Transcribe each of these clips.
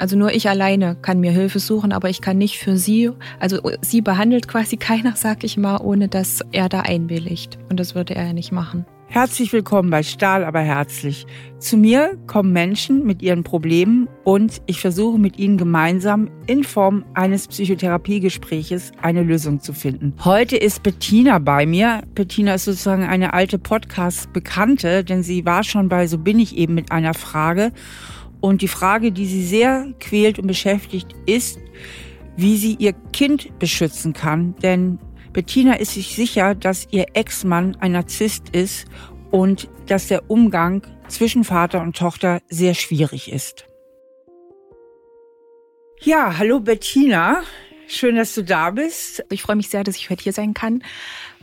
Also nur ich alleine kann mir Hilfe suchen, aber ich kann nicht für sie, also sie behandelt quasi keiner, sag ich mal, ohne dass er da einwilligt. Und das würde er ja nicht machen. Herzlich willkommen bei Stahl aber herzlich. Zu mir kommen Menschen mit ihren Problemen und ich versuche mit ihnen gemeinsam in Form eines Psychotherapiegespräches eine Lösung zu finden. Heute ist Bettina bei mir. Bettina ist sozusagen eine alte Podcast-Bekannte, denn sie war schon bei So bin ich eben mit einer Frage und die Frage, die sie sehr quält und beschäftigt, ist, wie sie ihr Kind beschützen kann. Denn Bettina ist sich sicher, dass ihr Ex-Mann ein Narzisst ist und dass der Umgang zwischen Vater und Tochter sehr schwierig ist. Ja, hallo Bettina. Schön, dass du da bist. Ich freue mich sehr, dass ich heute hier sein kann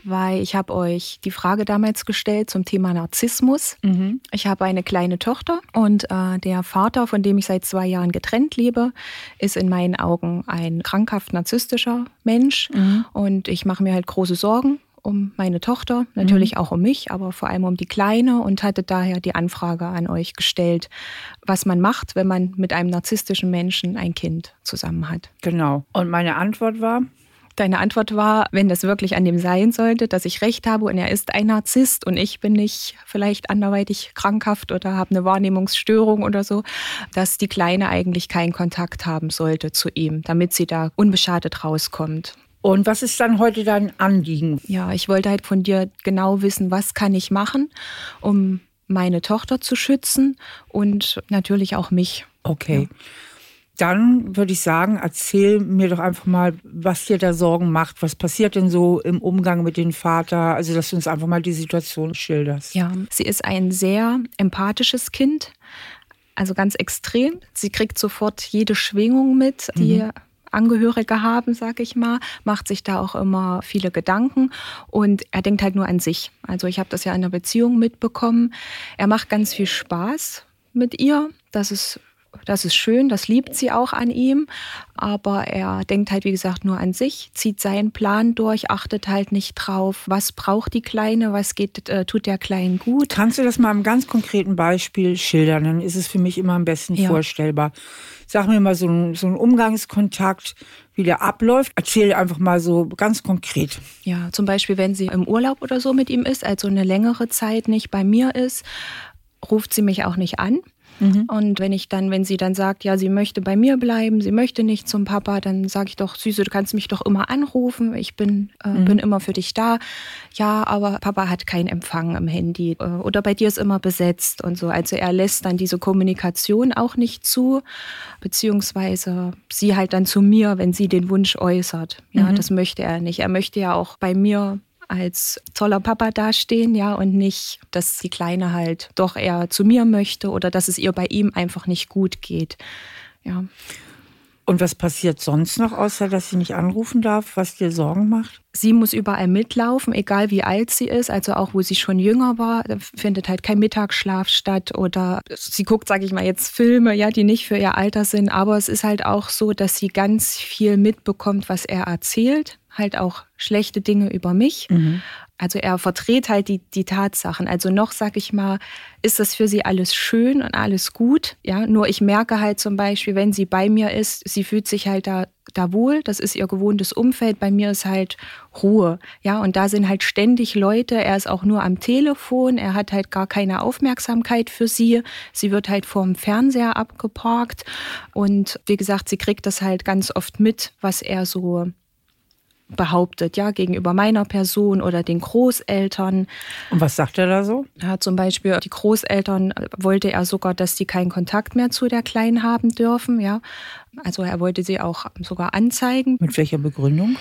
weil ich habe euch die Frage damals gestellt zum Thema Narzissmus. Mhm. Ich habe eine kleine Tochter und äh, der Vater, von dem ich seit zwei Jahren getrennt lebe, ist in meinen Augen ein krankhaft narzisstischer Mensch mhm. und ich mache mir halt große Sorgen um meine Tochter, natürlich mhm. auch um mich, aber vor allem um die Kleine und hatte daher die Anfrage an euch gestellt, was man macht, wenn man mit einem narzisstischen Menschen ein Kind zusammen hat. Genau. Und meine Antwort war, Deine Antwort war, wenn das wirklich an dem sein sollte, dass ich recht habe und er ist ein Narzisst und ich bin nicht vielleicht anderweitig krankhaft oder habe eine Wahrnehmungsstörung oder so, dass die Kleine eigentlich keinen Kontakt haben sollte zu ihm, damit sie da unbeschadet rauskommt. Und was ist dann heute dein Anliegen? Ja, ich wollte halt von dir genau wissen, was kann ich machen, um meine Tochter zu schützen und natürlich auch mich. Okay. Ja dann würde ich sagen, erzähl mir doch einfach mal, was dir da Sorgen macht. Was passiert denn so im Umgang mit dem Vater? Also, dass du uns einfach mal die Situation schilderst. Ja, sie ist ein sehr empathisches Kind. Also ganz extrem. Sie kriegt sofort jede Schwingung mit, die mhm. Angehörige haben, sag ich mal, macht sich da auch immer viele Gedanken und er denkt halt nur an sich. Also ich habe das ja in der Beziehung mitbekommen. Er macht ganz viel Spaß mit ihr. Das ist das ist schön, das liebt sie auch an ihm, aber er denkt halt, wie gesagt, nur an sich, zieht seinen Plan durch, achtet halt nicht drauf, was braucht die Kleine, was geht, äh, tut der Kleinen gut. Kannst du das mal im ganz konkreten Beispiel schildern? Dann ist es für mich immer am besten ja. vorstellbar. Sag mir mal so ein, so ein Umgangskontakt, wie der abläuft. Erzähl einfach mal so ganz konkret. Ja, zum Beispiel, wenn sie im Urlaub oder so mit ihm ist, also eine längere Zeit nicht bei mir ist, ruft sie mich auch nicht an. Mhm. Und wenn ich dann, wenn sie dann sagt, ja, sie möchte bei mir bleiben, sie möchte nicht zum Papa, dann sage ich doch, Süße, du kannst mich doch immer anrufen, ich bin, äh, mhm. bin immer für dich da. Ja, aber Papa hat keinen Empfang im Handy äh, oder bei dir ist immer besetzt und so. Also er lässt dann diese Kommunikation auch nicht zu, beziehungsweise sie halt dann zu mir, wenn sie den Wunsch äußert. Ja, mhm. das möchte er nicht. Er möchte ja auch bei mir als toller Papa dastehen, ja, und nicht, dass die Kleine halt doch eher zu mir möchte oder dass es ihr bei ihm einfach nicht gut geht. Ja. Und was passiert sonst noch, außer dass sie nicht anrufen darf, was dir Sorgen macht? Sie muss überall mitlaufen, egal wie alt sie ist. Also auch wo sie schon jünger war, findet halt kein Mittagsschlaf statt oder sie guckt, sage ich mal jetzt Filme, ja, die nicht für ihr Alter sind. Aber es ist halt auch so, dass sie ganz viel mitbekommt, was er erzählt halt auch schlechte Dinge über mich. Mhm. Also er verdreht halt die, die Tatsachen. Also noch, sag ich mal, ist das für sie alles schön und alles gut. Ja, nur ich merke halt zum Beispiel, wenn sie bei mir ist, sie fühlt sich halt da, da wohl. Das ist ihr gewohntes Umfeld. Bei mir ist halt Ruhe. Ja, und da sind halt ständig Leute. Er ist auch nur am Telefon. Er hat halt gar keine Aufmerksamkeit für sie. Sie wird halt vorm Fernseher abgeparkt. Und wie gesagt, sie kriegt das halt ganz oft mit, was er so behauptet, ja, gegenüber meiner Person oder den Großeltern. Und was sagt er da so? Ja, zum Beispiel, die Großeltern wollte er sogar, dass die keinen Kontakt mehr zu der Kleinen haben dürfen, ja. Also er wollte sie auch sogar anzeigen. Mit welcher Begründung?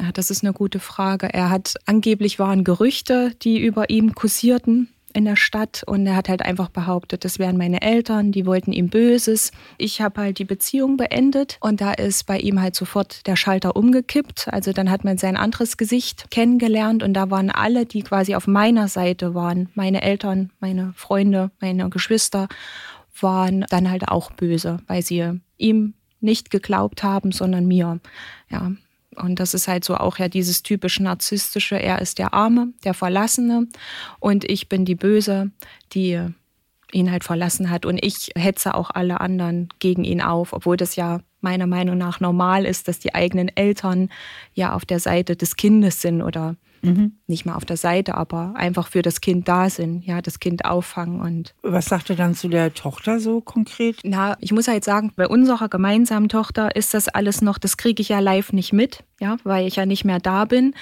Ja, das ist eine gute Frage. Er hat angeblich waren Gerüchte, die über ihm kursierten, in der Stadt und er hat halt einfach behauptet, das wären meine Eltern, die wollten ihm Böses. Ich habe halt die Beziehung beendet und da ist bei ihm halt sofort der Schalter umgekippt. Also dann hat man sein anderes Gesicht kennengelernt und da waren alle, die quasi auf meiner Seite waren, meine Eltern, meine Freunde, meine Geschwister, waren dann halt auch böse, weil sie ihm nicht geglaubt haben, sondern mir. Ja, und das ist halt so auch ja dieses typisch narzisstische, er ist der Arme, der Verlassene und ich bin die Böse, die ihn halt verlassen hat. Und ich hetze auch alle anderen gegen ihn auf, obwohl das ja meiner Meinung nach normal ist, dass die eigenen Eltern ja auf der Seite des Kindes sind oder mhm. nicht mal auf der Seite, aber einfach für das Kind da sind, ja, das Kind auffangen und. Was sagt er dann zu der Tochter so konkret? Na, ich muss halt sagen, bei unserer gemeinsamen Tochter ist das alles noch, das kriege ich ja live nicht mit, ja, weil ich ja nicht mehr da bin.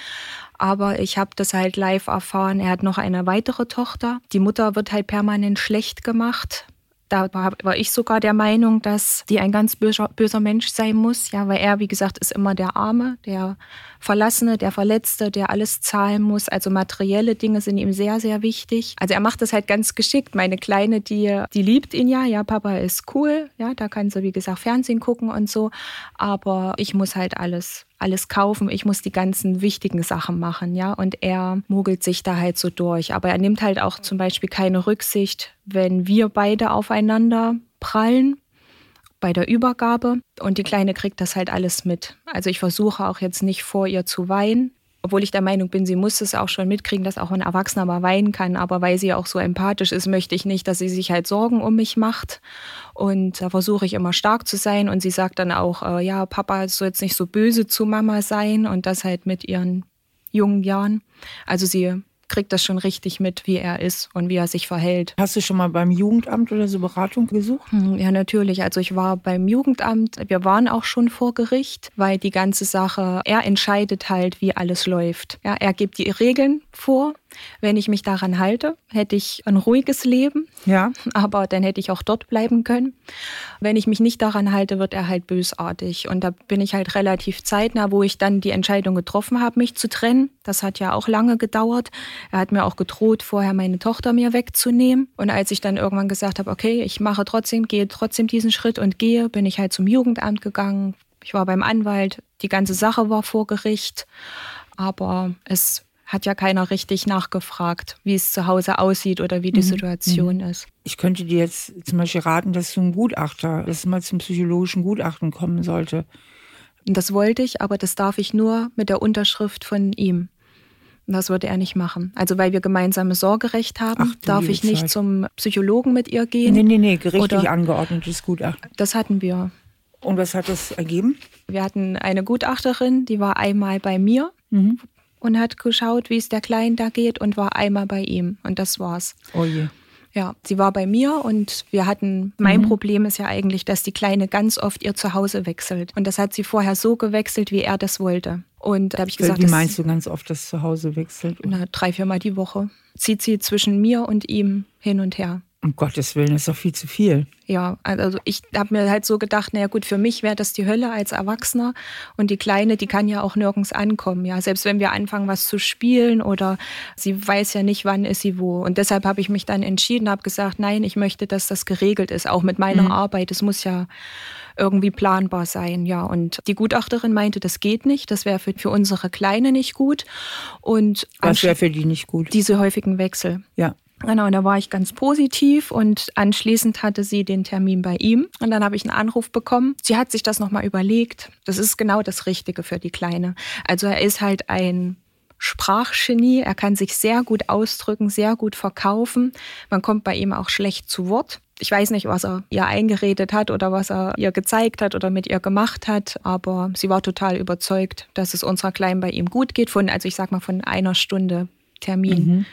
Aber ich habe das halt live erfahren. Er hat noch eine weitere Tochter. Die Mutter wird halt permanent schlecht gemacht da war, ich sogar der Meinung, dass die ein ganz böser, böser, Mensch sein muss, ja, weil er, wie gesagt, ist immer der Arme, der Verlassene, der Verletzte, der alles zahlen muss. Also materielle Dinge sind ihm sehr, sehr wichtig. Also er macht das halt ganz geschickt. Meine Kleine, die, die liebt ihn ja, ja, Papa ist cool, ja, da kann sie, wie gesagt, Fernsehen gucken und so. Aber ich muss halt alles alles kaufen, ich muss die ganzen wichtigen Sachen machen, ja. Und er mogelt sich da halt so durch. Aber er nimmt halt auch zum Beispiel keine Rücksicht, wenn wir beide aufeinander prallen bei der Übergabe. Und die Kleine kriegt das halt alles mit. Also ich versuche auch jetzt nicht vor ihr zu weinen, obwohl ich der Meinung bin, sie muss es auch schon mitkriegen, dass auch ein Erwachsener mal weinen kann. Aber weil sie auch so empathisch ist, möchte ich nicht, dass sie sich halt Sorgen um mich macht. Und da versuche ich immer stark zu sein. Und sie sagt dann auch, äh, ja, Papa soll jetzt nicht so böse zu Mama sein. Und das halt mit ihren jungen Jahren. Also sie kriegt das schon richtig mit, wie er ist und wie er sich verhält. Hast du schon mal beim Jugendamt oder so Beratung gesucht? Hm, ja, natürlich. Also ich war beim Jugendamt. Wir waren auch schon vor Gericht, weil die ganze Sache, er entscheidet halt, wie alles läuft. Ja, er gibt die Regeln vor wenn ich mich daran halte, hätte ich ein ruhiges Leben. Ja. Aber dann hätte ich auch dort bleiben können. Wenn ich mich nicht daran halte, wird er halt bösartig. Und da bin ich halt relativ zeitnah, wo ich dann die Entscheidung getroffen habe, mich zu trennen. Das hat ja auch lange gedauert. Er hat mir auch gedroht, vorher meine Tochter mir wegzunehmen. Und als ich dann irgendwann gesagt habe, okay, ich mache trotzdem, gehe trotzdem diesen Schritt und gehe, bin ich halt zum Jugendamt gegangen. Ich war beim Anwalt. Die ganze Sache war vor Gericht. Aber es hat ja keiner richtig nachgefragt, wie es zu Hause aussieht oder wie die mhm. Situation mhm. ist. Ich könnte dir jetzt zum Beispiel raten, dass du ein Gutachter, dass es mal zum psychologischen Gutachten kommen sollte. Das wollte ich, aber das darf ich nur mit der Unterschrift von ihm. Das würde er nicht machen. Also weil wir gemeinsame Sorgerecht haben, Ach, darf ich nicht Zeit. zum Psychologen mit ihr gehen. Nee, nee, nee, gerichtlich oder angeordnetes Gutachten. Das hatten wir. Und was hat das ergeben? Wir hatten eine Gutachterin, die war einmal bei mir, mhm und hat geschaut, wie es der Kleinen da geht und war einmal bei ihm. Und das war's. Oh je. Ja, sie war bei mir und wir hatten, mein mhm. Problem ist ja eigentlich, dass die Kleine ganz oft ihr Zuhause wechselt. Und das hat sie vorher so gewechselt, wie er das wollte. Und da habe ich gesagt, wie meinst du ganz oft das Zuhause wechselt? Na, drei, viermal die Woche. Zieht sie zwischen mir und ihm hin und her. Um Gottes Willen, das ist doch viel zu viel. Ja, also ich habe mir halt so gedacht, naja gut, für mich wäre das die Hölle als Erwachsener und die Kleine, die kann ja auch nirgends ankommen. Ja, selbst wenn wir anfangen, was zu spielen oder sie weiß ja nicht, wann ist sie wo. Und deshalb habe ich mich dann entschieden, habe gesagt, nein, ich möchte, dass das geregelt ist, auch mit meiner mhm. Arbeit. Es muss ja irgendwie planbar sein, ja. Und die Gutachterin meinte, das geht nicht, das wäre für, für unsere Kleine nicht gut. Und was wäre für die nicht gut? Diese häufigen Wechsel. Ja. Genau, da war ich ganz positiv und anschließend hatte sie den Termin bei ihm und dann habe ich einen Anruf bekommen. Sie hat sich das nochmal überlegt. Das ist genau das Richtige für die Kleine. Also er ist halt ein Sprachgenie. Er kann sich sehr gut ausdrücken, sehr gut verkaufen. Man kommt bei ihm auch schlecht zu Wort. Ich weiß nicht, was er ihr eingeredet hat oder was er ihr gezeigt hat oder mit ihr gemacht hat, aber sie war total überzeugt, dass es unserer Kleinen bei ihm gut geht. Von, also ich sag mal von einer Stunde Termin. Mhm.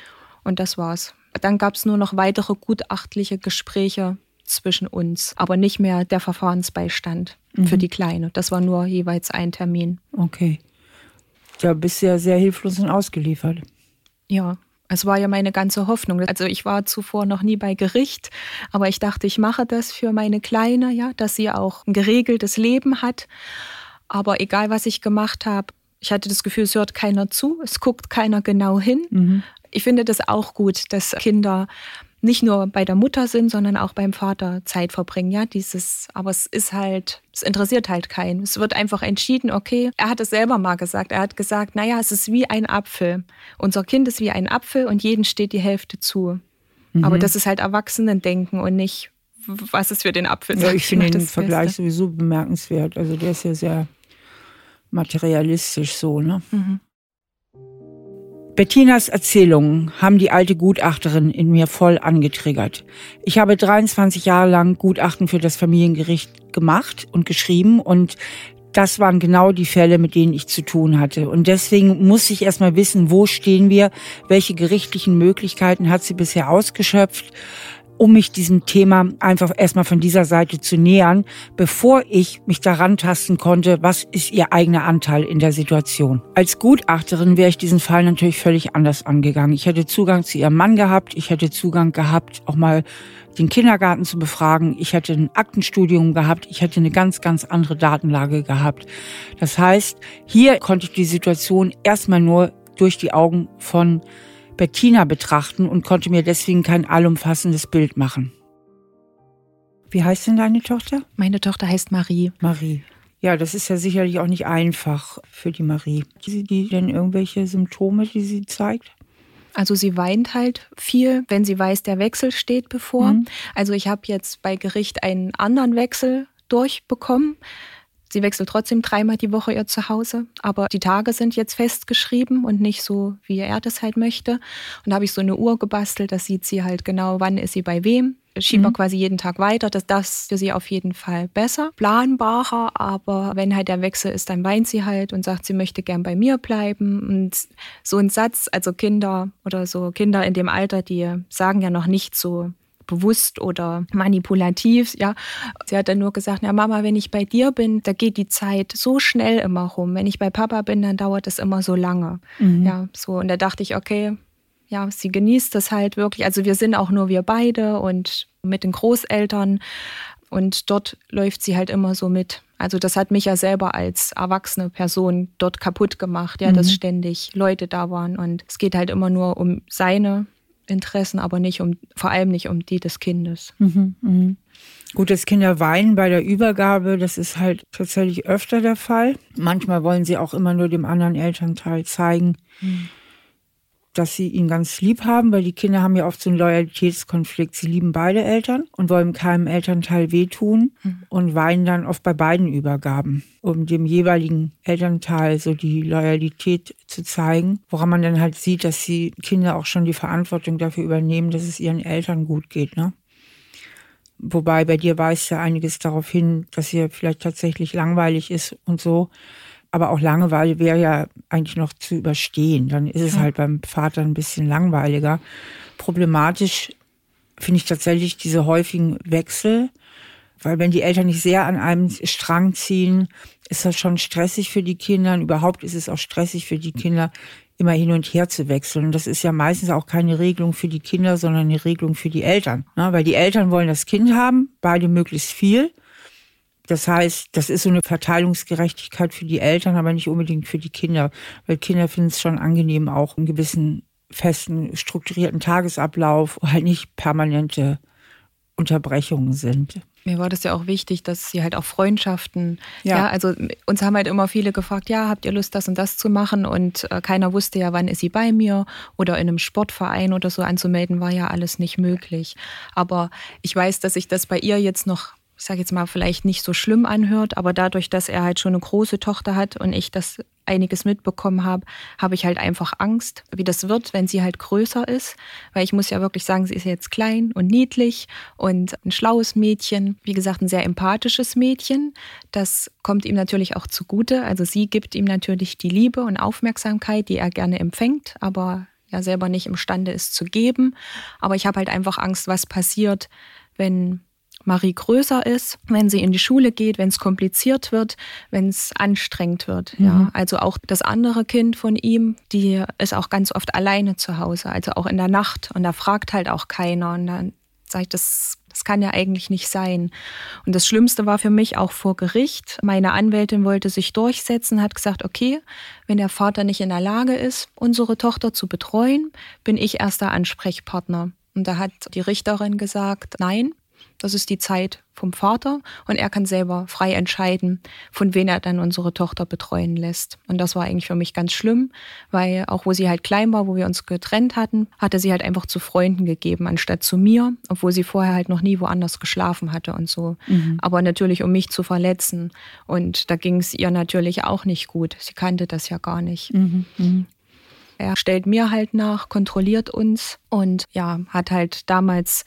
Und das war's. Dann gab es nur noch weitere gutachtliche Gespräche zwischen uns, aber nicht mehr der Verfahrensbeistand mhm. für die Kleine. Das war nur jeweils ein Termin. Okay. Da bist ja sehr hilflos und ausgeliefert. Ja, es war ja meine ganze Hoffnung. Also ich war zuvor noch nie bei Gericht, aber ich dachte, ich mache das für meine Kleine, ja, dass sie auch ein geregeltes Leben hat. Aber egal, was ich gemacht habe, ich hatte das Gefühl, es hört keiner zu, es guckt keiner genau hin. Mhm. Ich finde das auch gut, dass Kinder nicht nur bei der Mutter sind, sondern auch beim Vater Zeit verbringen. Ja, dieses, aber es ist halt, es interessiert halt keinen. Es wird einfach entschieden, okay, er hat es selber mal gesagt. Er hat gesagt, naja, es ist wie ein Apfel. Unser Kind ist wie ein Apfel und jedem steht die Hälfte zu. Mhm. Aber das ist halt Erwachsenendenken und nicht, was ist für den Apfel. Ja, ich finde den Vergleich Beste. sowieso bemerkenswert. Also der ist ja sehr materialistisch so, ne? Mhm. Bettinas Erzählungen haben die alte Gutachterin in mir voll angetriggert. Ich habe 23 Jahre lang Gutachten für das Familiengericht gemacht und geschrieben und das waren genau die Fälle, mit denen ich zu tun hatte. Und deswegen muss ich erstmal wissen, wo stehen wir, welche gerichtlichen Möglichkeiten hat sie bisher ausgeschöpft um mich diesem Thema einfach erstmal von dieser Seite zu nähern, bevor ich mich daran tasten konnte, was ist ihr eigener Anteil in der Situation. Als Gutachterin wäre ich diesen Fall natürlich völlig anders angegangen. Ich hätte Zugang zu ihrem Mann gehabt, ich hätte Zugang gehabt, auch mal den Kindergarten zu befragen, ich hätte ein Aktenstudium gehabt, ich hätte eine ganz, ganz andere Datenlage gehabt. Das heißt, hier konnte ich die Situation erstmal nur durch die Augen von Bettina betrachten und konnte mir deswegen kein allumfassendes Bild machen. Wie heißt denn deine Tochter? Meine Tochter heißt Marie. Marie. Ja, das ist ja sicherlich auch nicht einfach für die Marie. Sie die denn irgendwelche Symptome, die sie zeigt? Also sie weint halt viel, wenn sie weiß, der Wechsel steht bevor. Mhm. Also ich habe jetzt bei Gericht einen anderen Wechsel durchbekommen. Sie wechselt trotzdem dreimal die Woche ihr Zuhause, aber die Tage sind jetzt festgeschrieben und nicht so, wie er das halt möchte. Und da habe ich so eine Uhr gebastelt, da sieht sie halt genau, wann ist sie bei wem. Schieben wir mhm. quasi jeden Tag weiter. Das, das für sie auf jeden Fall besser, planbarer. Aber wenn halt der Wechsel ist, dann weint sie halt und sagt, sie möchte gern bei mir bleiben. Und so ein Satz, also Kinder oder so Kinder in dem Alter, die sagen ja noch nicht so, bewusst oder manipulativ. Ja, sie hat dann nur gesagt, ja Mama, wenn ich bei dir bin, da geht die Zeit so schnell immer rum. Wenn ich bei Papa bin, dann dauert es immer so lange. Mhm. Ja, so und da dachte ich, okay, ja, sie genießt das halt wirklich. Also wir sind auch nur wir beide und mit den Großeltern und dort läuft sie halt immer so mit. Also das hat mich ja selber als erwachsene Person dort kaputt gemacht, ja, mhm. dass ständig Leute da waren und es geht halt immer nur um seine Interessen, aber nicht um, vor allem nicht um die des Kindes. Mhm, mh. Gut, dass Kinder weinen bei der Übergabe, das ist halt tatsächlich öfter der Fall. Manchmal wollen sie auch immer nur dem anderen Elternteil zeigen, mhm dass sie ihn ganz lieb haben, weil die Kinder haben ja oft so einen Loyalitätskonflikt. Sie lieben beide Eltern und wollen keinem Elternteil wehtun mhm. und weinen dann oft bei beiden Übergaben, um dem jeweiligen Elternteil so die Loyalität zu zeigen, woran man dann halt sieht, dass die Kinder auch schon die Verantwortung dafür übernehmen, dass es ihren Eltern gut geht. Ne? Wobei bei dir weist ja einiges darauf hin, dass ihr vielleicht tatsächlich langweilig ist und so. Aber auch Langeweile wäre ja eigentlich noch zu überstehen. Dann ist es halt beim Vater ein bisschen langweiliger. Problematisch finde ich tatsächlich diese häufigen Wechsel, weil wenn die Eltern nicht sehr an einem Strang ziehen, ist das schon stressig für die Kinder. Und überhaupt ist es auch stressig für die Kinder, immer hin und her zu wechseln. Und das ist ja meistens auch keine Regelung für die Kinder, sondern eine Regelung für die Eltern. Ne? Weil die Eltern wollen das Kind haben, beide möglichst viel. Das heißt, das ist so eine Verteilungsgerechtigkeit für die Eltern, aber nicht unbedingt für die Kinder. Weil Kinder finden es schon angenehm, auch einen gewissen festen, strukturierten Tagesablauf, wo halt nicht permanente Unterbrechungen sind. Mir war das ja auch wichtig, dass sie halt auch Freundschaften, ja. ja. also uns haben halt immer viele gefragt, ja, habt ihr Lust, das und das zu machen? Und äh, keiner wusste ja, wann ist sie bei mir oder in einem Sportverein oder so anzumelden, war ja alles nicht möglich. Aber ich weiß, dass ich das bei ihr jetzt noch ich sage jetzt mal, vielleicht nicht so schlimm anhört, aber dadurch, dass er halt schon eine große Tochter hat und ich das einiges mitbekommen habe, habe ich halt einfach Angst, wie das wird, wenn sie halt größer ist. Weil ich muss ja wirklich sagen, sie ist jetzt klein und niedlich und ein schlaues Mädchen. Wie gesagt, ein sehr empathisches Mädchen. Das kommt ihm natürlich auch zugute. Also sie gibt ihm natürlich die Liebe und Aufmerksamkeit, die er gerne empfängt, aber ja selber nicht imstande ist zu geben. Aber ich habe halt einfach Angst, was passiert, wenn Marie größer ist, wenn sie in die Schule geht, wenn es kompliziert wird, wenn es anstrengend wird. Mhm. Ja. Also auch das andere Kind von ihm, die ist auch ganz oft alleine zu Hause, also auch in der Nacht. Und da fragt halt auch keiner. Und dann sage ich, das, das kann ja eigentlich nicht sein. Und das Schlimmste war für mich auch vor Gericht. Meine Anwältin wollte sich durchsetzen, hat gesagt, okay, wenn der Vater nicht in der Lage ist, unsere Tochter zu betreuen, bin ich erster Ansprechpartner. Und da hat die Richterin gesagt, nein, das ist die Zeit vom Vater und er kann selber frei entscheiden, von wem er dann unsere Tochter betreuen lässt. Und das war eigentlich für mich ganz schlimm, weil auch wo sie halt klein war, wo wir uns getrennt hatten, hatte sie halt einfach zu Freunden gegeben, anstatt zu mir, obwohl sie vorher halt noch nie woanders geschlafen hatte und so. Mhm. Aber natürlich, um mich zu verletzen. Und da ging es ihr natürlich auch nicht gut. Sie kannte das ja gar nicht. Mhm. Mhm. er stellt mir halt nach, kontrolliert uns und ja, hat halt damals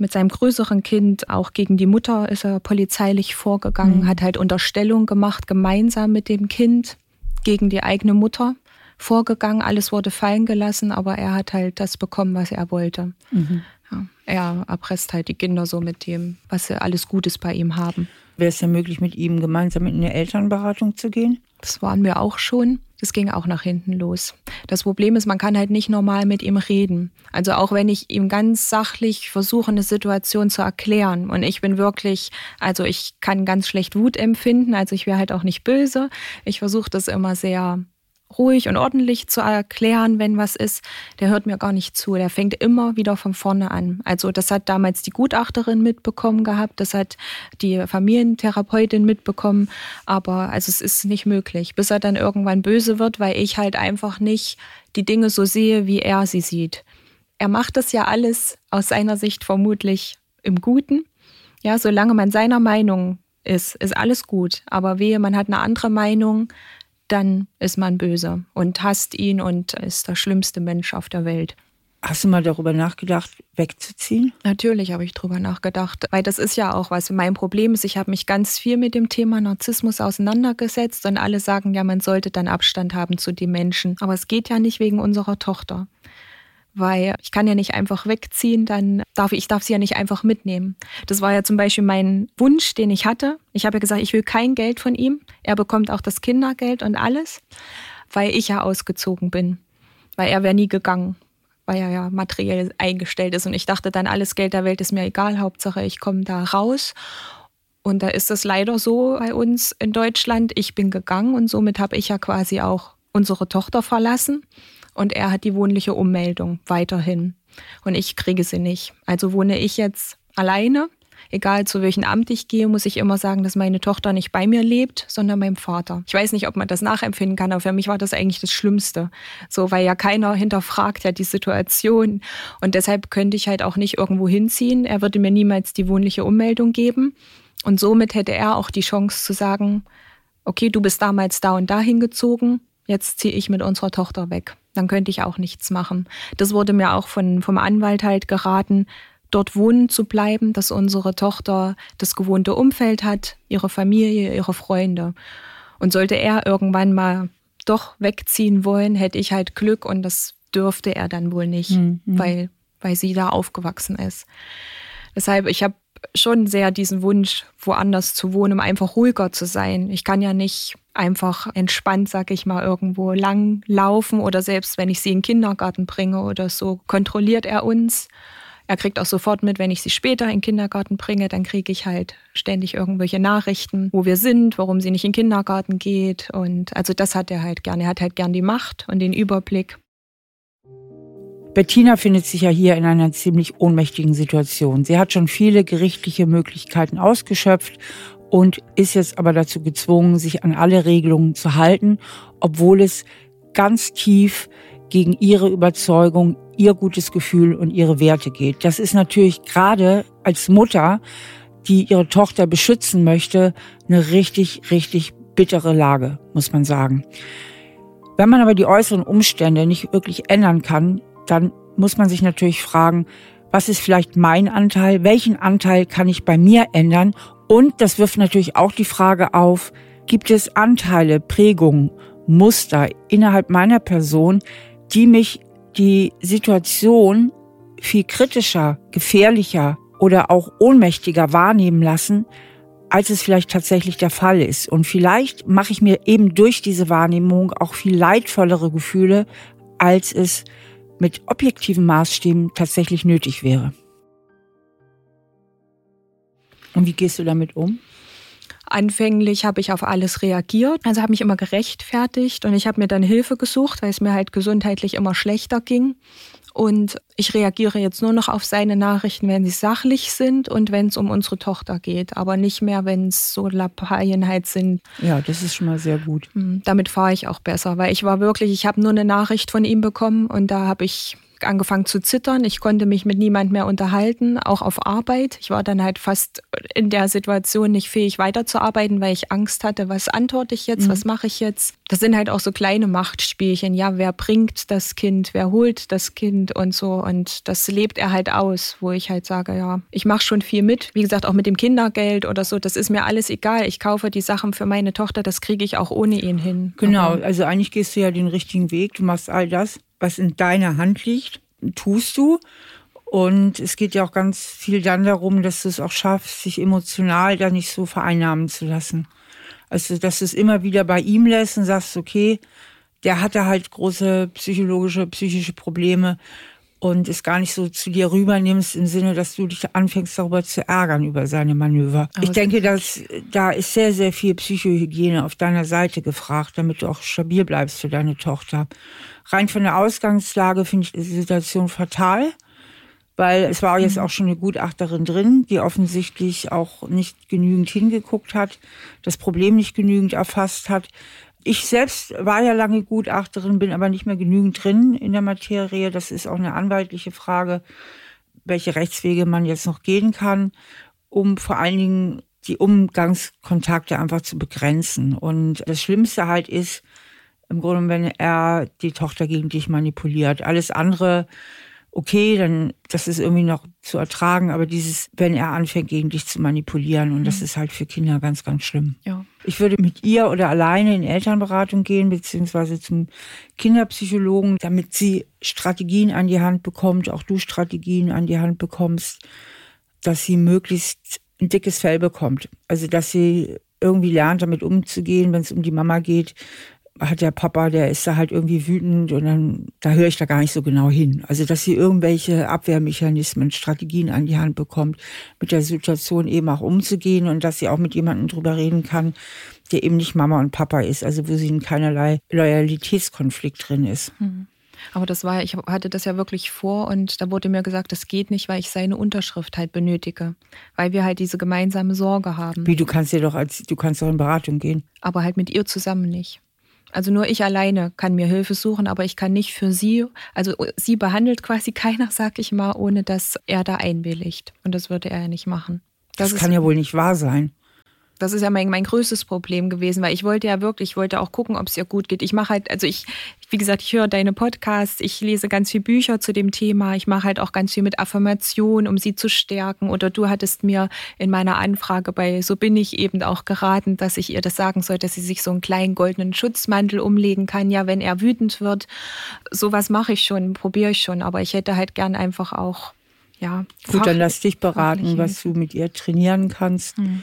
mit seinem größeren Kind auch gegen die Mutter ist er polizeilich vorgegangen, mhm. hat halt Unterstellung gemacht, gemeinsam mit dem Kind gegen die eigene Mutter vorgegangen. Alles wurde fallen gelassen, aber er hat halt das bekommen, was er wollte. Mhm. Ja, er erpresst halt die Kinder so mit dem, was sie alles Gutes bei ihm haben. Wäre es ja möglich, mit ihm gemeinsam in eine Elternberatung zu gehen? Das waren wir auch schon. Das ging auch nach hinten los. Das Problem ist, man kann halt nicht normal mit ihm reden. Also auch wenn ich ihm ganz sachlich versuche, eine Situation zu erklären. Und ich bin wirklich, also ich kann ganz schlecht Wut empfinden. Also ich wäre halt auch nicht böse. Ich versuche das immer sehr ruhig und ordentlich zu erklären, wenn was ist, der hört mir gar nicht zu. Der fängt immer wieder von vorne an. Also das hat damals die Gutachterin mitbekommen gehabt, das hat die Familientherapeutin mitbekommen, aber also es ist nicht möglich, bis er dann irgendwann böse wird, weil ich halt einfach nicht die Dinge so sehe, wie er sie sieht. Er macht das ja alles aus seiner Sicht vermutlich im Guten. Ja, solange man seiner Meinung ist, ist alles gut. Aber wehe, man hat eine andere Meinung, dann ist man böse und hasst ihn und ist der schlimmste Mensch auf der Welt. Hast du mal darüber nachgedacht, wegzuziehen? Natürlich habe ich darüber nachgedacht, weil das ist ja auch was. Mein Problem ist, ich habe mich ganz viel mit dem Thema Narzissmus auseinandergesetzt und alle sagen ja, man sollte dann Abstand haben zu den Menschen. Aber es geht ja nicht wegen unserer Tochter weil ich kann ja nicht einfach wegziehen, dann darf ich, darf sie ja nicht einfach mitnehmen. Das war ja zum Beispiel mein Wunsch, den ich hatte. Ich habe ja gesagt, ich will kein Geld von ihm. Er bekommt auch das Kindergeld und alles, weil ich ja ausgezogen bin. Weil er wäre nie gegangen, weil er ja materiell eingestellt ist. Und ich dachte dann, alles Geld der Welt ist mir egal, Hauptsache ich komme da raus. Und da ist es leider so bei uns in Deutschland, ich bin gegangen und somit habe ich ja quasi auch unsere Tochter verlassen und er hat die wohnliche Ummeldung weiterhin. Und ich kriege sie nicht. Also wohne ich jetzt alleine. Egal zu welchem Amt ich gehe, muss ich immer sagen, dass meine Tochter nicht bei mir lebt, sondern meinem Vater. Ich weiß nicht, ob man das nachempfinden kann, aber für mich war das eigentlich das Schlimmste. So, weil ja keiner hinterfragt ja die Situation. Und deshalb könnte ich halt auch nicht irgendwo hinziehen. Er würde mir niemals die wohnliche Ummeldung geben. Und somit hätte er auch die Chance zu sagen, okay, du bist damals da und da hingezogen, jetzt ziehe ich mit unserer Tochter weg. Dann könnte ich auch nichts machen. Das wurde mir auch von, vom Anwalt halt geraten, dort wohnen zu bleiben, dass unsere Tochter das gewohnte Umfeld hat, ihre Familie, ihre Freunde. Und sollte er irgendwann mal doch wegziehen wollen, hätte ich halt Glück und das dürfte er dann wohl nicht, mhm. weil, weil sie da aufgewachsen ist. Deshalb, ich habe schon sehr diesen Wunsch, woanders zu wohnen, um einfach ruhiger zu sein. Ich kann ja nicht einfach entspannt, sag ich mal, irgendwo lang laufen oder selbst wenn ich sie in den Kindergarten bringe oder so, kontrolliert er uns. Er kriegt auch sofort mit, wenn ich sie später in den Kindergarten bringe, dann kriege ich halt ständig irgendwelche Nachrichten, wo wir sind, warum sie nicht in den Kindergarten geht. Und also das hat er halt gern. Er hat halt gern die Macht und den Überblick. Bettina findet sich ja hier in einer ziemlich ohnmächtigen Situation. Sie hat schon viele gerichtliche Möglichkeiten ausgeschöpft und ist jetzt aber dazu gezwungen, sich an alle Regelungen zu halten, obwohl es ganz tief gegen ihre Überzeugung, ihr gutes Gefühl und ihre Werte geht. Das ist natürlich gerade als Mutter, die ihre Tochter beschützen möchte, eine richtig, richtig bittere Lage, muss man sagen. Wenn man aber die äußeren Umstände nicht wirklich ändern kann, dann muss man sich natürlich fragen, was ist vielleicht mein Anteil? Welchen Anteil kann ich bei mir ändern? Und das wirft natürlich auch die Frage auf, gibt es Anteile, Prägungen, Muster innerhalb meiner Person, die mich die Situation viel kritischer, gefährlicher oder auch ohnmächtiger wahrnehmen lassen, als es vielleicht tatsächlich der Fall ist. Und vielleicht mache ich mir eben durch diese Wahrnehmung auch viel leidvollere Gefühle, als es mit objektiven Maßstäben tatsächlich nötig wäre. Und wie gehst du damit um? Anfänglich habe ich auf alles reagiert, also habe mich immer gerechtfertigt und ich habe mir dann Hilfe gesucht, weil es mir halt gesundheitlich immer schlechter ging. Und ich reagiere jetzt nur noch auf seine Nachrichten, wenn sie sachlich sind und wenn es um unsere Tochter geht, aber nicht mehr, wenn es so Lappalien halt sind. Ja, das ist schon mal sehr gut. Hm, damit fahre ich auch besser, weil ich war wirklich, ich habe nur eine Nachricht von ihm bekommen und da habe ich angefangen zu zittern. Ich konnte mich mit niemand mehr unterhalten, auch auf Arbeit. Ich war dann halt fast in der Situation nicht fähig weiterzuarbeiten, weil ich Angst hatte, was antworte ich jetzt, mhm. was mache ich jetzt. Das sind halt auch so kleine Machtspielchen. Ja, wer bringt das Kind, wer holt das Kind und so. Und das lebt er halt aus, wo ich halt sage, ja, ich mache schon viel mit. Wie gesagt, auch mit dem Kindergeld oder so, das ist mir alles egal. Ich kaufe die Sachen für meine Tochter, das kriege ich auch ohne ihn hin. Genau, also eigentlich gehst du ja den richtigen Weg. Du machst all das, was in deiner Hand liegt, tust du. Und es geht ja auch ganz viel dann darum, dass du es auch schaffst, sich emotional da nicht so vereinnahmen zu lassen. Also, dass du es immer wieder bei ihm lässt und sagst, okay, der hatte halt große psychologische, psychische Probleme und es gar nicht so zu dir rübernimmst im Sinne, dass du dich anfängst darüber zu ärgern über seine Manöver. Aber ich denke, dass da ist sehr, sehr viel Psychohygiene auf deiner Seite gefragt, damit du auch stabil bleibst für deine Tochter. Rein von der Ausgangslage finde ich die Situation fatal, weil es war jetzt mhm. auch schon eine Gutachterin drin, die offensichtlich auch nicht genügend hingeguckt hat, das Problem nicht genügend erfasst hat ich selbst war ja lange Gutachterin, bin aber nicht mehr genügend drin in der Materie. Das ist auch eine anwaltliche Frage, welche Rechtswege man jetzt noch gehen kann, um vor allen Dingen die Umgangskontakte einfach zu begrenzen. Und das Schlimmste halt ist, im Grunde, wenn er die Tochter gegen dich manipuliert. Alles andere okay, dann das ist irgendwie noch zu ertragen, aber dieses, wenn er anfängt, gegen dich zu manipulieren, und mhm. das ist halt für Kinder ganz, ganz schlimm. Ja. Ich würde mit ihr oder alleine in Elternberatung gehen, beziehungsweise zum Kinderpsychologen, damit sie Strategien an die Hand bekommt, auch du Strategien an die Hand bekommst, dass sie möglichst ein dickes Fell bekommt. Also, dass sie irgendwie lernt, damit umzugehen, wenn es um die Mama geht, hat der Papa, der ist da halt irgendwie wütend und dann, da höre ich da gar nicht so genau hin. Also, dass sie irgendwelche Abwehrmechanismen, Strategien an die Hand bekommt, mit der Situation eben auch umzugehen und dass sie auch mit jemandem drüber reden kann, der eben nicht Mama und Papa ist, also wo sie in keinerlei Loyalitätskonflikt drin ist. Mhm. Aber das war, ich hatte das ja wirklich vor und da wurde mir gesagt, das geht nicht, weil ich seine Unterschrift halt benötige, weil wir halt diese gemeinsame Sorge haben. Wie du kannst ja doch als du kannst doch in Beratung gehen. Aber halt mit ihr zusammen nicht. Also nur ich alleine kann mir Hilfe suchen, aber ich kann nicht für sie, also sie behandelt quasi keiner, sag ich mal, ohne dass er da einwilligt. Und das würde er ja nicht machen. Das, das kann ja wohl nicht wahr sein. Das ist ja mein, mein größtes Problem gewesen, weil ich wollte ja wirklich, ich wollte auch gucken, ob es ihr gut geht. Ich mache halt, also ich, wie gesagt, ich höre deine Podcasts, ich lese ganz viele Bücher zu dem Thema, ich mache halt auch ganz viel mit Affirmation, um sie zu stärken. Oder du hattest mir in meiner Anfrage bei So bin ich eben auch geraten, dass ich ihr das sagen soll, dass sie sich so einen kleinen goldenen Schutzmantel umlegen kann, ja, wenn er wütend wird. Sowas mache ich schon, probiere ich schon, aber ich hätte halt gern einfach auch ja. Gut, dann lass dich beraten, was du mit ihr trainieren kannst. Mhm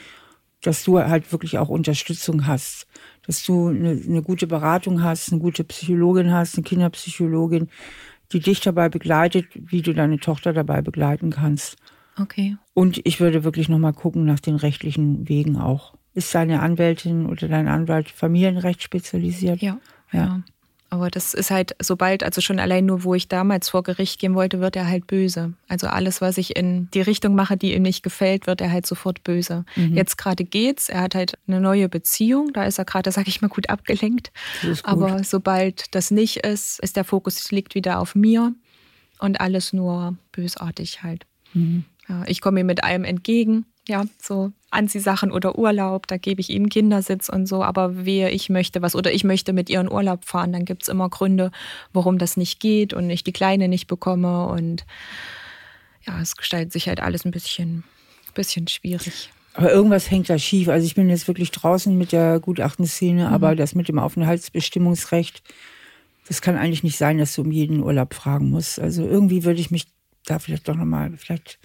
dass du halt wirklich auch Unterstützung hast, dass du eine, eine gute Beratung hast, eine gute Psychologin hast, eine Kinderpsychologin, die dich dabei begleitet, wie du deine Tochter dabei begleiten kannst. Okay. Und ich würde wirklich nochmal gucken nach den rechtlichen Wegen auch. Ist deine Anwältin oder dein Anwalt Familienrecht spezialisiert? Ja. Ja. ja. Aber das ist halt, sobald, also schon allein nur, wo ich damals vor Gericht gehen wollte, wird er halt böse. Also alles, was ich in die Richtung mache, die ihm nicht gefällt, wird er halt sofort böse. Mhm. Jetzt gerade geht's, er hat halt eine neue Beziehung, da ist er gerade, sag ich mal, gut abgelenkt. Gut. Aber sobald das nicht ist, ist der Fokus liegt wieder auf mir und alles nur bösartig halt. Mhm. Ja, ich komme ihm mit allem entgegen ja, so Anziehsachen oder Urlaub, da gebe ich ihnen Kindersitz und so, aber wehe, ich möchte was oder ich möchte mit ihren Urlaub fahren, dann gibt es immer Gründe, warum das nicht geht und ich die Kleine nicht bekomme und ja, es gestaltet sich halt alles ein bisschen, bisschen schwierig. Aber irgendwas hängt da schief. Also ich bin jetzt wirklich draußen mit der Gutachtenszene, mhm. aber das mit dem Aufenthaltsbestimmungsrecht, das kann eigentlich nicht sein, dass du um jeden Urlaub fragen musst. Also irgendwie würde ich mich da vielleicht doch nochmal, vielleicht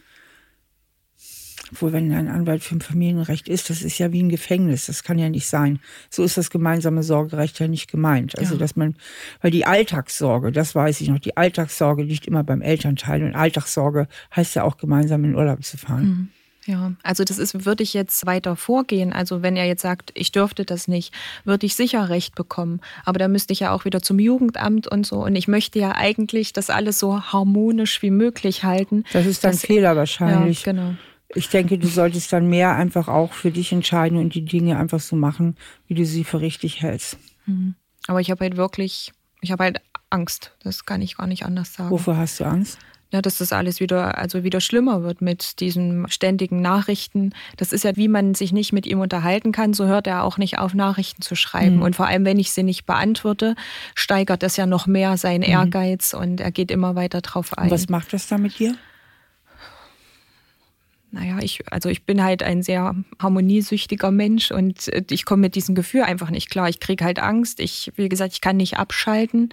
obwohl, wenn ein Anwalt für ein Familienrecht ist, das ist ja wie ein Gefängnis. Das kann ja nicht sein. So ist das gemeinsame Sorgerecht ja nicht gemeint. Also, ja. dass man, weil die Alltagssorge, das weiß ich noch, die Alltagssorge liegt immer beim Elternteil. Und Alltagssorge heißt ja auch gemeinsam in Urlaub zu fahren. Mhm. Ja, also das ist, würde ich jetzt weiter vorgehen. Also wenn er jetzt sagt, ich dürfte das nicht, würde ich sicher Recht bekommen. Aber da müsste ich ja auch wieder zum Jugendamt und so. Und ich möchte ja eigentlich das alles so harmonisch wie möglich halten. Das ist ein Fehler wahrscheinlich. Ja, genau. Ich denke, du solltest dann mehr einfach auch für dich entscheiden und die Dinge einfach so machen, wie du sie für richtig hältst. Mhm. Aber ich habe halt wirklich, ich habe halt Angst. Das kann ich gar nicht anders sagen. Wovor hast du Angst? Ja, dass das alles wieder, also wieder schlimmer wird mit diesen ständigen Nachrichten. Das ist ja, wie man sich nicht mit ihm unterhalten kann, so hört er auch nicht auf, Nachrichten zu schreiben. Mhm. Und vor allem, wenn ich sie nicht beantworte, steigert das ja noch mehr seinen mhm. Ehrgeiz und er geht immer weiter drauf ein. Und was macht das da mit dir? Naja, ich, also ich bin halt ein sehr harmoniesüchtiger Mensch und äh, ich komme mit diesem Gefühl einfach nicht klar. Ich kriege halt Angst. Ich, wie gesagt, ich kann nicht abschalten.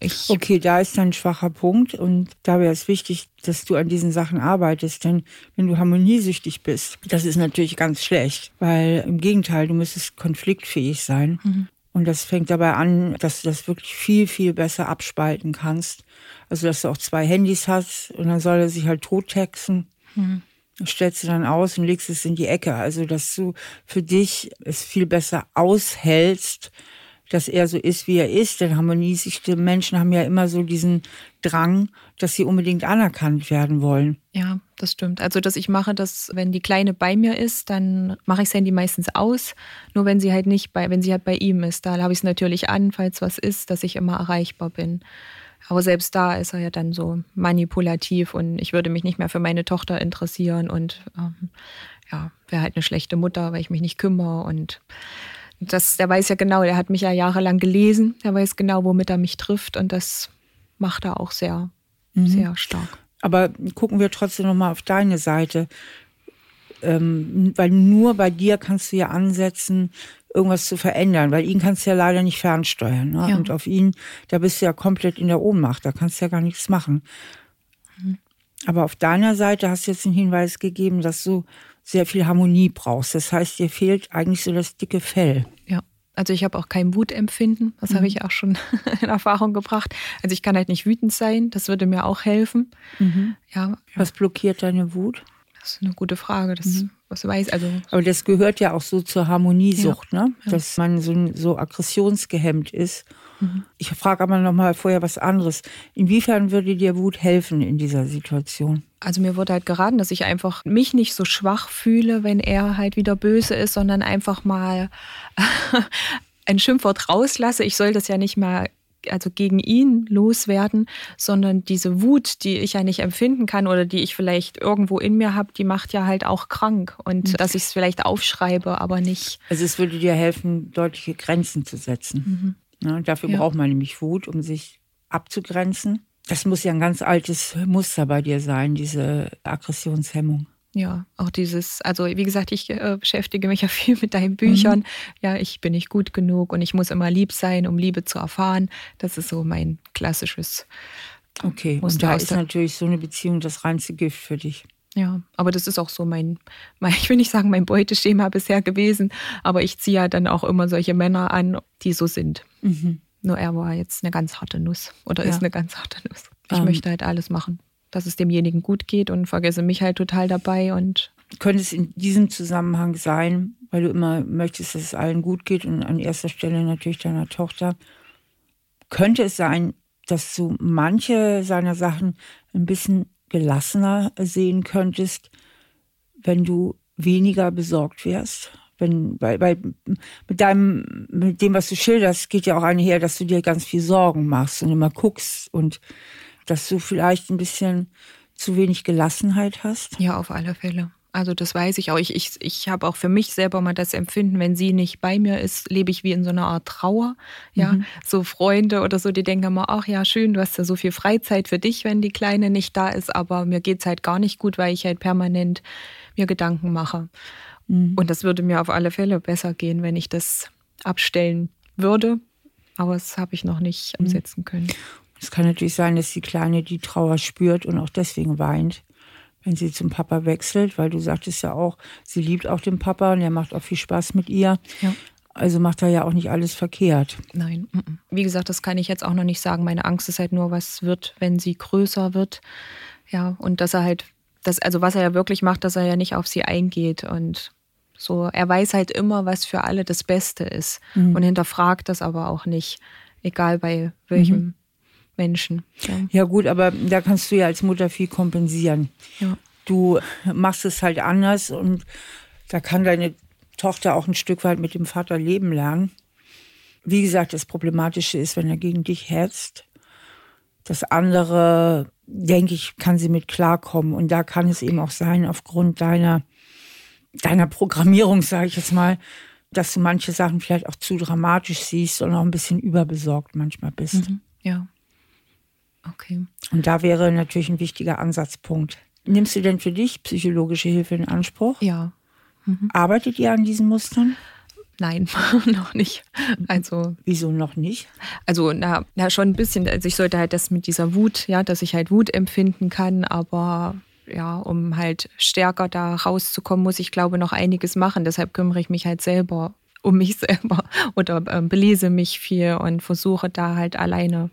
Ich okay, da ist ein schwacher Punkt und da wäre es wichtig, dass du an diesen Sachen arbeitest. Denn wenn du harmoniesüchtig bist, das ist natürlich ganz schlecht, weil im Gegenteil, du müsstest konfliktfähig sein. Mhm. Und das fängt dabei an, dass du das wirklich viel, viel besser abspalten kannst. Also, dass du auch zwei Handys hast und dann soll er sich halt tottexten. Mhm stellst du dann aus und legst es in die Ecke. Also, dass du für dich es viel besser aushältst, dass er so ist, wie er ist. Denn harmoniesüchtige Menschen haben ja immer so diesen Drang, dass sie unbedingt anerkannt werden wollen. Ja, das stimmt. Also, dass ich mache, dass wenn die Kleine bei mir ist, dann mache ich das Handy meistens aus. Nur wenn sie halt nicht bei, wenn sie halt bei ihm ist, da habe ich es natürlich an, falls was ist, dass ich immer erreichbar bin. Aber selbst da ist er ja dann so manipulativ und ich würde mich nicht mehr für meine Tochter interessieren und ähm, ja, wäre halt eine schlechte Mutter, weil ich mich nicht kümmere und das, der weiß ja genau, der hat mich ja jahrelang gelesen, der weiß genau, womit er mich trifft und das macht er auch sehr, mhm. sehr stark. Aber gucken wir trotzdem nochmal auf deine Seite. Ähm, weil nur bei dir kannst du ja ansetzen, irgendwas zu verändern, weil ihn kannst du ja leider nicht fernsteuern. Ne? Ja. Und auf ihn, da bist du ja komplett in der Ohnmacht, da kannst du ja gar nichts machen. Mhm. Aber auf deiner Seite hast du jetzt einen Hinweis gegeben, dass du sehr viel Harmonie brauchst. Das heißt, dir fehlt eigentlich so das dicke Fell. Ja. Also ich habe auch kein Wutempfinden, das mhm. habe ich auch schon in Erfahrung gebracht. Also ich kann halt nicht wütend sein, das würde mir auch helfen. Mhm. Ja. Was blockiert deine Wut? Das ist eine gute Frage. Das mhm was weiß. Also Aber das gehört ja auch so zur Harmoniesucht, ja, ne? dass man so, so aggressionsgehemmt ist. Mhm. Ich frage aber noch mal vorher was anderes. Inwiefern würde dir Wut helfen in dieser Situation? Also mir wurde halt geraten, dass ich einfach mich nicht so schwach fühle, wenn er halt wieder böse ist, sondern einfach mal ein Schimpfwort rauslasse. Ich soll das ja nicht mal also gegen ihn loswerden, sondern diese Wut, die ich ja nicht empfinden kann oder die ich vielleicht irgendwo in mir habe, die macht ja halt auch krank und mhm. dass ich es vielleicht aufschreibe, aber nicht. Also es würde dir helfen, deutliche Grenzen zu setzen. Mhm. Ja, dafür ja. braucht man nämlich Wut, um sich abzugrenzen. Das muss ja ein ganz altes Muster bei dir sein, diese Aggressionshemmung. Ja, auch dieses, also wie gesagt, ich äh, beschäftige mich ja viel mit deinen Büchern. Mhm. Ja, ich bin nicht gut genug und ich muss immer lieb sein, um Liebe zu erfahren. Das ist so mein klassisches. Okay, und da ist natürlich so eine Beziehung das reinste Gift für dich. Ja, aber das ist auch so mein, mein, ich will nicht sagen mein Beuteschema bisher gewesen, aber ich ziehe ja dann auch immer solche Männer an, die so sind. Mhm. Nur er war jetzt eine ganz harte Nuss oder ja. ist eine ganz harte Nuss. Ich ähm, möchte halt alles machen dass es demjenigen gut geht und vergesse mich halt total dabei und könnte es in diesem Zusammenhang sein, weil du immer möchtest, dass es allen gut geht und an erster Stelle natürlich deiner Tochter, könnte es sein, dass du manche seiner Sachen ein bisschen gelassener sehen könntest, wenn du weniger besorgt wärst? Wenn, weil, weil mit deinem, mit dem, was du schilderst, geht ja auch einher, dass du dir ganz viel Sorgen machst und immer guckst und dass du vielleicht ein bisschen zu wenig Gelassenheit hast? Ja, auf alle Fälle. Also das weiß ich auch. Ich, ich, ich habe auch für mich selber mal das Empfinden, wenn sie nicht bei mir ist, lebe ich wie in so einer Art Trauer. Ja, mhm. so Freunde oder so, die denken immer, ach ja, schön, du hast ja so viel Freizeit für dich, wenn die Kleine nicht da ist, aber mir geht es halt gar nicht gut, weil ich halt permanent mir Gedanken mache. Mhm. Und das würde mir auf alle Fälle besser gehen, wenn ich das abstellen würde. Aber das habe ich noch nicht mhm. umsetzen können. Es kann natürlich sein, dass die Kleine die Trauer spürt und auch deswegen weint, wenn sie zum Papa wechselt, weil du sagtest ja auch, sie liebt auch den Papa und er macht auch viel Spaß mit ihr. Ja. Also macht er ja auch nicht alles verkehrt. Nein. Wie gesagt, das kann ich jetzt auch noch nicht sagen. Meine Angst ist halt nur, was wird, wenn sie größer wird. Ja, und dass er halt, das, also was er ja wirklich macht, dass er ja nicht auf sie eingeht und so, er weiß halt immer, was für alle das Beste ist mhm. und hinterfragt das aber auch nicht, egal bei welchem mhm. Menschen. Ja. ja. gut, aber da kannst du ja als Mutter viel kompensieren. Ja. Du machst es halt anders und da kann deine Tochter auch ein Stück weit mit dem Vater leben lernen. Wie gesagt, das Problematische ist, wenn er gegen dich hetzt Das andere, denke ich, kann sie mit klarkommen. Und da kann es eben auch sein, aufgrund deiner, deiner Programmierung, sage ich jetzt mal, dass du manche Sachen vielleicht auch zu dramatisch siehst und auch ein bisschen überbesorgt manchmal bist. Mhm, ja. Okay. Und da wäre natürlich ein wichtiger Ansatzpunkt. Nimmst du denn für dich psychologische Hilfe in Anspruch? Ja. Mhm. Arbeitet ihr an diesen Mustern? Nein, noch nicht. Also wieso noch nicht? Also na, na schon ein bisschen. Also ich sollte halt das mit dieser Wut, ja, dass ich halt Wut empfinden kann, aber ja, um halt stärker da rauszukommen, muss ich glaube noch einiges machen. Deshalb kümmere ich mich halt selber um mich selber oder äh, belese mich viel und versuche da halt alleine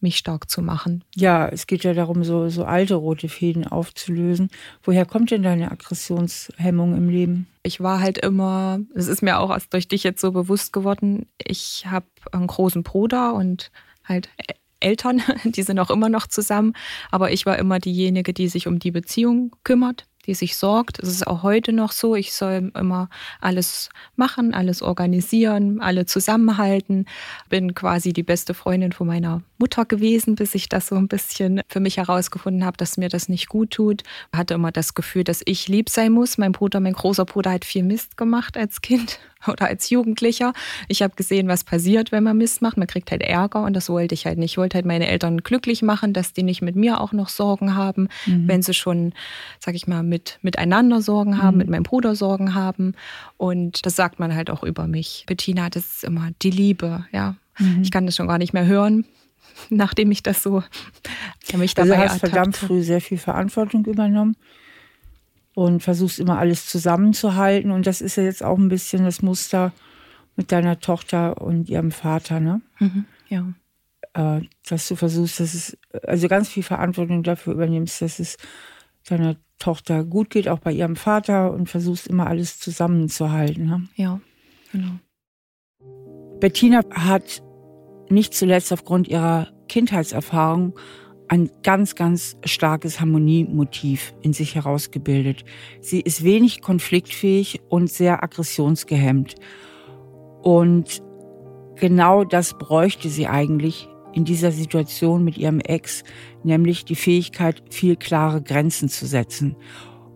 mich stark zu machen. Ja, es geht ja darum, so, so alte rote Fäden aufzulösen. Woher kommt denn deine Aggressionshemmung im Leben? Ich war halt immer, es ist mir auch erst durch dich jetzt so bewusst geworden, ich habe einen großen Bruder und halt Eltern, die sind auch immer noch zusammen, aber ich war immer diejenige, die sich um die Beziehung kümmert die sich sorgt. Es ist auch heute noch so. Ich soll immer alles machen, alles organisieren, alle zusammenhalten. Bin quasi die beste Freundin von meiner Mutter gewesen, bis ich das so ein bisschen für mich herausgefunden habe, dass mir das nicht gut tut. Hatte immer das Gefühl, dass ich lieb sein muss. Mein Bruder, mein großer Bruder hat viel Mist gemacht als Kind oder als Jugendlicher. Ich habe gesehen, was passiert, wenn man Mist macht. Man kriegt halt Ärger und das wollte ich halt nicht. Ich wollte halt meine Eltern glücklich machen, dass die nicht mit mir auch noch Sorgen haben, mhm. wenn sie schon, sag ich mal, mit miteinander Sorgen haben, mhm. mit meinem Bruder Sorgen haben. Und das sagt man halt auch über mich. Bettina, das ist immer die Liebe, ja. Mhm. Ich kann das schon gar nicht mehr hören, nachdem ich das so mich dabei also hast verdammt früh sehr viel Verantwortung übernommen und versuchst immer alles zusammenzuhalten. Und das ist ja jetzt auch ein bisschen das Muster mit deiner Tochter und ihrem Vater, ne? Mhm, ja. Äh, dass du versuchst, dass es, also ganz viel Verantwortung dafür übernimmst, dass es deiner Tochter gut geht, auch bei ihrem Vater und versuchst immer alles zusammenzuhalten. Ne? Ja, genau. Bettina hat nicht zuletzt aufgrund ihrer Kindheitserfahrung ein ganz, ganz starkes Harmoniemotiv in sich herausgebildet. Sie ist wenig konfliktfähig und sehr aggressionsgehemmt. Und genau das bräuchte sie eigentlich in dieser Situation mit ihrem Ex, nämlich die Fähigkeit, viel klare Grenzen zu setzen.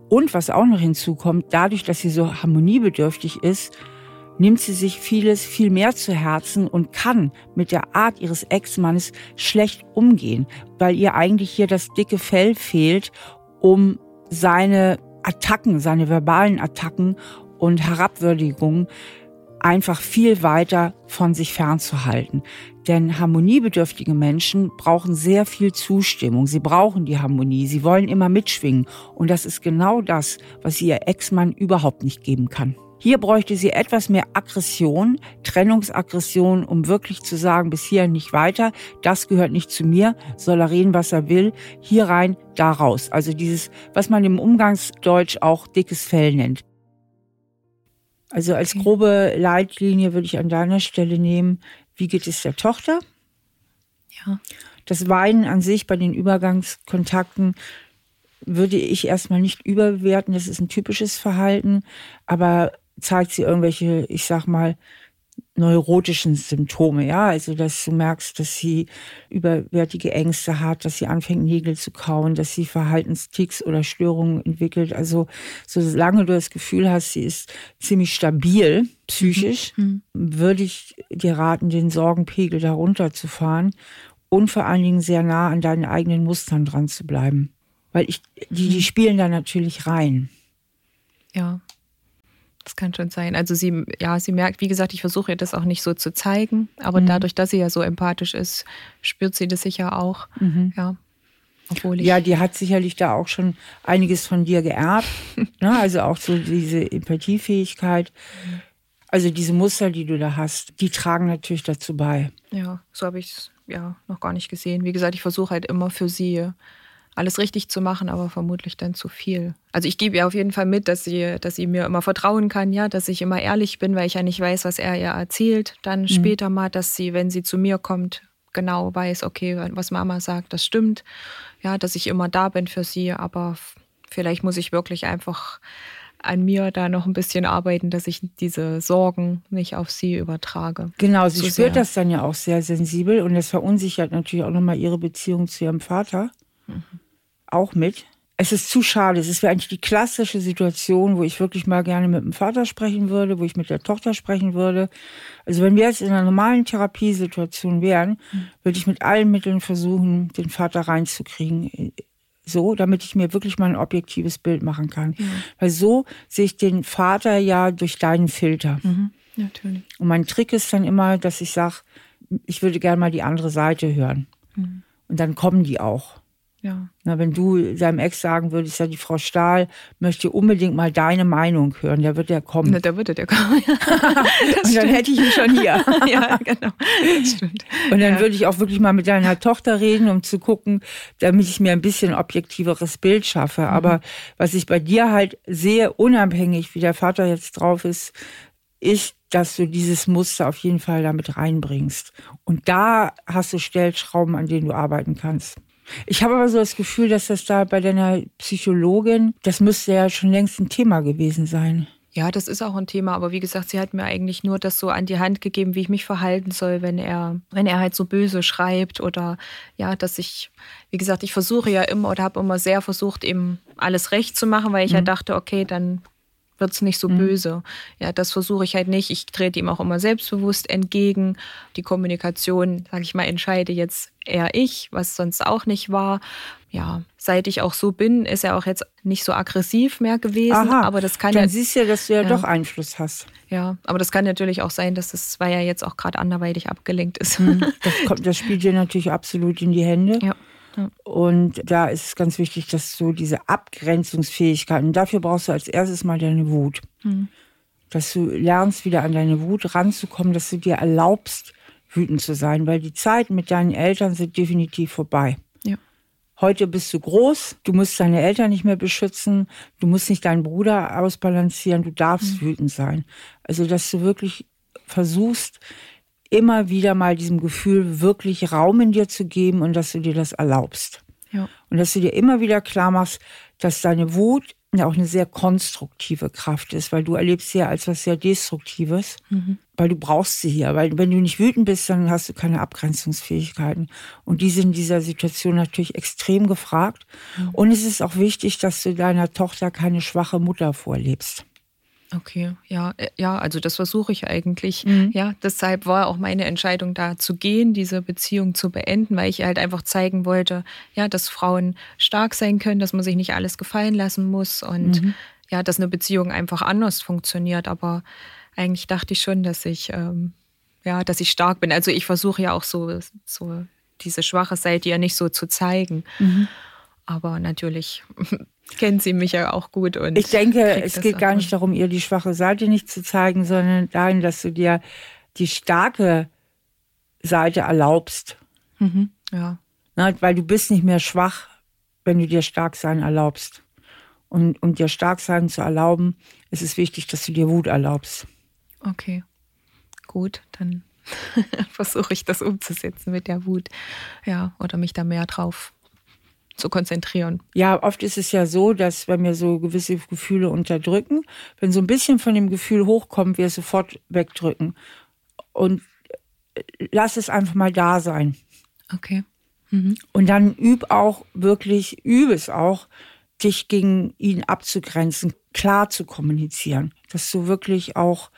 Und was auch noch hinzukommt, dadurch, dass sie so harmoniebedürftig ist, nimmt sie sich vieles viel mehr zu Herzen und kann mit der Art ihres Ex-Mannes schlecht umgehen, weil ihr eigentlich hier das dicke Fell fehlt, um seine Attacken, seine verbalen Attacken und Herabwürdigungen einfach viel weiter von sich fernzuhalten. Denn harmoniebedürftige Menschen brauchen sehr viel Zustimmung. Sie brauchen die Harmonie. Sie wollen immer mitschwingen. Und das ist genau das, was ihr Ex-Mann überhaupt nicht geben kann. Hier bräuchte sie etwas mehr Aggression, Trennungsaggression, um wirklich zu sagen, bis hier nicht weiter, das gehört nicht zu mir, soll er reden, was er will, hier rein, da raus. Also dieses, was man im Umgangsdeutsch auch dickes Fell nennt. Also als grobe Leitlinie würde ich an deiner Stelle nehmen, wie geht es der Tochter? Ja. Das Weinen an sich bei den Übergangskontakten würde ich erstmal nicht überbewerten. Das ist ein typisches Verhalten. Aber zeigt sie irgendwelche, ich sag mal, neurotischen Symptome, ja, also dass du merkst, dass sie überwärtige Ängste hat, dass sie anfängt Nägel zu kauen, dass sie Verhaltensticks oder Störungen entwickelt. Also solange du das Gefühl hast, sie ist ziemlich stabil psychisch, mhm. mhm. würde ich dir raten, den Sorgenpegel darunter zu fahren und vor allen Dingen sehr nah an deinen eigenen Mustern dran zu bleiben, weil ich die, die mhm. spielen da natürlich rein. Ja. Das kann schon sein. Also sie, ja, sie merkt, wie gesagt, ich versuche ihr das auch nicht so zu zeigen, aber mhm. dadurch, dass sie ja so empathisch ist, spürt sie das sicher auch. Mhm. Ja. Obwohl ja, die hat sicherlich da auch schon einiges von dir geerbt. ne? Also auch so diese Empathiefähigkeit. Also diese Muster, die du da hast, die tragen natürlich dazu bei. Ja, so habe ich es ja noch gar nicht gesehen. Wie gesagt, ich versuche halt immer für sie alles richtig zu machen, aber vermutlich dann zu viel. Also ich gebe ihr auf jeden Fall mit, dass sie, dass sie mir immer vertrauen kann, ja, dass ich immer ehrlich bin, weil ich ja nicht weiß, was er ihr erzählt. Dann mhm. später mal, dass sie, wenn sie zu mir kommt, genau weiß, okay, was Mama sagt, das stimmt. Ja, dass ich immer da bin für sie, aber vielleicht muss ich wirklich einfach an mir da noch ein bisschen arbeiten, dass ich diese Sorgen nicht auf sie übertrage. Genau, sie so spürt sehr. das dann ja auch sehr sensibel und das verunsichert natürlich auch nochmal ihre Beziehung zu ihrem Vater. Mhm. Auch mit. Es ist zu schade. Es wäre eigentlich die klassische Situation, wo ich wirklich mal gerne mit dem Vater sprechen würde, wo ich mit der Tochter sprechen würde. Also wenn wir jetzt in einer normalen Therapiesituation wären, mhm. würde ich mit allen Mitteln versuchen, den Vater reinzukriegen so, damit ich mir wirklich mal ein objektives Bild machen kann. Ja. Weil so sehe ich den Vater ja durch deinen Filter. Mhm. Natürlich. Und mein Trick ist dann immer, dass ich sage, ich würde gerne mal die andere Seite hören. Mhm. Und dann kommen die auch. Ja. Na, wenn du seinem Ex sagen würdest, ja, die Frau Stahl möchte unbedingt mal deine Meinung hören, da wird er kommen. Na, da würde der kommen. und dann hätte ich ihn schon hier. ja, genau. Das stimmt. Und dann ja. würde ich auch wirklich mal mit deiner Tochter reden, um zu gucken, damit ich mir ein bisschen objektiveres Bild schaffe. Mhm. Aber was ich bei dir halt sehe, unabhängig, wie der Vater jetzt drauf ist, ist, dass du dieses Muster auf jeden Fall damit reinbringst. Und da hast du Stellschrauben, an denen du arbeiten kannst. Ich habe aber so das Gefühl, dass das da bei deiner Psychologin, das müsste ja schon längst ein Thema gewesen sein. Ja, das ist auch ein Thema, aber wie gesagt, sie hat mir eigentlich nur das so an die Hand gegeben, wie ich mich verhalten soll, wenn er, wenn er halt so böse schreibt oder ja, dass ich, wie gesagt, ich versuche ja immer oder habe immer sehr versucht, ihm alles recht zu machen, weil ich mhm. ja dachte, okay, dann wird es nicht so mhm. böse. Ja, das versuche ich halt nicht. Ich trete ihm auch immer selbstbewusst entgegen. Die Kommunikation, sage ich mal, entscheide jetzt eher ich, was sonst auch nicht war. Ja, seit ich auch so bin, ist er auch jetzt nicht so aggressiv mehr gewesen. Aha, aber das kann dann ja, siehst ja, dass du ja, ja, doch Einfluss hast. Ja, aber das kann natürlich auch sein, dass es, weil er jetzt auch gerade anderweitig abgelenkt ist. Mhm. Das, kommt, das spielt dir natürlich absolut in die Hände. Ja. Und da ist es ganz wichtig, dass du diese Abgrenzungsfähigkeit, und dafür brauchst du als erstes mal deine Wut. Mhm. Dass du lernst, wieder an deine Wut ranzukommen, dass du dir erlaubst, wütend zu sein, weil die Zeiten mit deinen Eltern sind definitiv vorbei. Ja. Heute bist du groß, du musst deine Eltern nicht mehr beschützen, du musst nicht deinen Bruder ausbalancieren, du darfst mhm. wütend sein. Also, dass du wirklich versuchst, immer wieder mal diesem Gefühl wirklich Raum in dir zu geben und dass du dir das erlaubst. Ja. Und dass du dir immer wieder klar machst, dass deine Wut ja auch eine sehr konstruktive Kraft ist, weil du erlebst sie ja als was sehr Destruktives, mhm. weil du brauchst sie hier. Weil wenn du nicht wütend bist, dann hast du keine Abgrenzungsfähigkeiten. Und die sind in dieser Situation natürlich extrem gefragt. Mhm. Und es ist auch wichtig, dass du deiner Tochter keine schwache Mutter vorlebst. Okay, ja, äh, ja, also das versuche ich eigentlich. Mhm. Ja, deshalb war auch meine Entscheidung da zu gehen, diese Beziehung zu beenden, weil ich halt einfach zeigen wollte, ja, dass Frauen stark sein können, dass man sich nicht alles gefallen lassen muss und mhm. ja, dass eine Beziehung einfach anders funktioniert. Aber eigentlich dachte ich schon, dass ich ähm, ja, dass ich stark bin. Also ich versuche ja auch so, so diese schwache Seite ja nicht so zu zeigen. Mhm. Aber natürlich kennen Sie mich ja auch gut. Und ich denke, es geht gar nicht darum, ihr die schwache Seite nicht zu zeigen, sondern dahin, dass du dir die starke Seite erlaubst. Mhm, ja. Na, weil du bist nicht mehr schwach, wenn du dir stark sein erlaubst. Und um dir stark sein zu erlauben, ist es wichtig, dass du dir Wut erlaubst. Okay, gut, dann versuche ich das umzusetzen mit der Wut. Ja, oder mich da mehr drauf zu konzentrieren. Ja, oft ist es ja so, dass wenn wir so gewisse Gefühle unterdrücken, wenn so ein bisschen von dem Gefühl hochkommt, wir es sofort wegdrücken. Und äh, lass es einfach mal da sein. Okay. Mhm. Und dann üb auch wirklich, übe es auch, dich gegen ihn abzugrenzen, klar zu kommunizieren. Dass du wirklich auch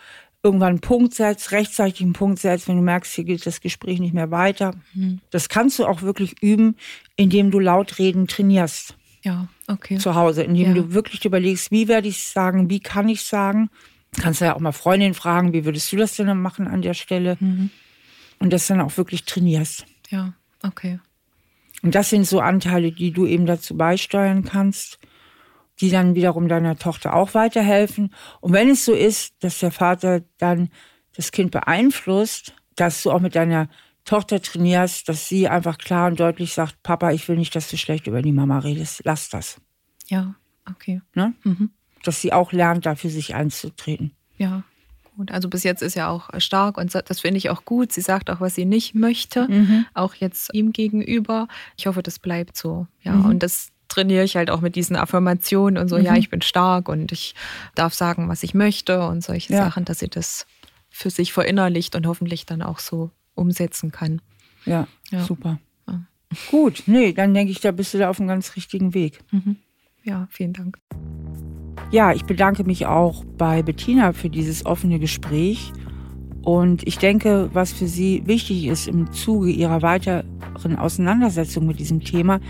irgendwann einen Punkt setzt, rechtzeitig einen Punkt setzt, wenn du merkst, hier geht das Gespräch nicht mehr weiter. Mhm. Das kannst du auch wirklich üben, indem du laut reden trainierst. Ja, okay. Zu Hause, indem ja. du wirklich überlegst, wie werde ich es sagen, wie kann ich sagen. Kannst du ja auch mal Freundinnen fragen, wie würdest du das denn machen an der Stelle? Mhm. Und das dann auch wirklich trainierst. Ja, okay. Und das sind so Anteile, die du eben dazu beisteuern kannst die dann wiederum deiner Tochter auch weiterhelfen. Und wenn es so ist, dass der Vater dann das Kind beeinflusst, dass du auch mit deiner Tochter trainierst, dass sie einfach klar und deutlich sagt, Papa, ich will nicht, dass du schlecht über die Mama redest. Lass das. Ja, okay. Ne? Mhm. Dass sie auch lernt, dafür sich einzutreten. Ja, gut. Also bis jetzt ist ja auch stark und das finde ich auch gut. Sie sagt auch, was sie nicht möchte, mhm. auch jetzt ihm gegenüber. Ich hoffe, das bleibt so. Ja, mhm. und das trainiere ich halt auch mit diesen Affirmationen und so, mhm. ja, ich bin stark und ich darf sagen, was ich möchte und solche ja. Sachen, dass sie das für sich verinnerlicht und hoffentlich dann auch so umsetzen kann. Ja, ja. super. Ja. Gut, nee, dann denke ich, da bist du da auf einem ganz richtigen Weg. Mhm. Ja, vielen Dank. Ja, ich bedanke mich auch bei Bettina für dieses offene Gespräch. Und ich denke, was für sie wichtig ist im Zuge ihrer weiteren Auseinandersetzung mit diesem Thema,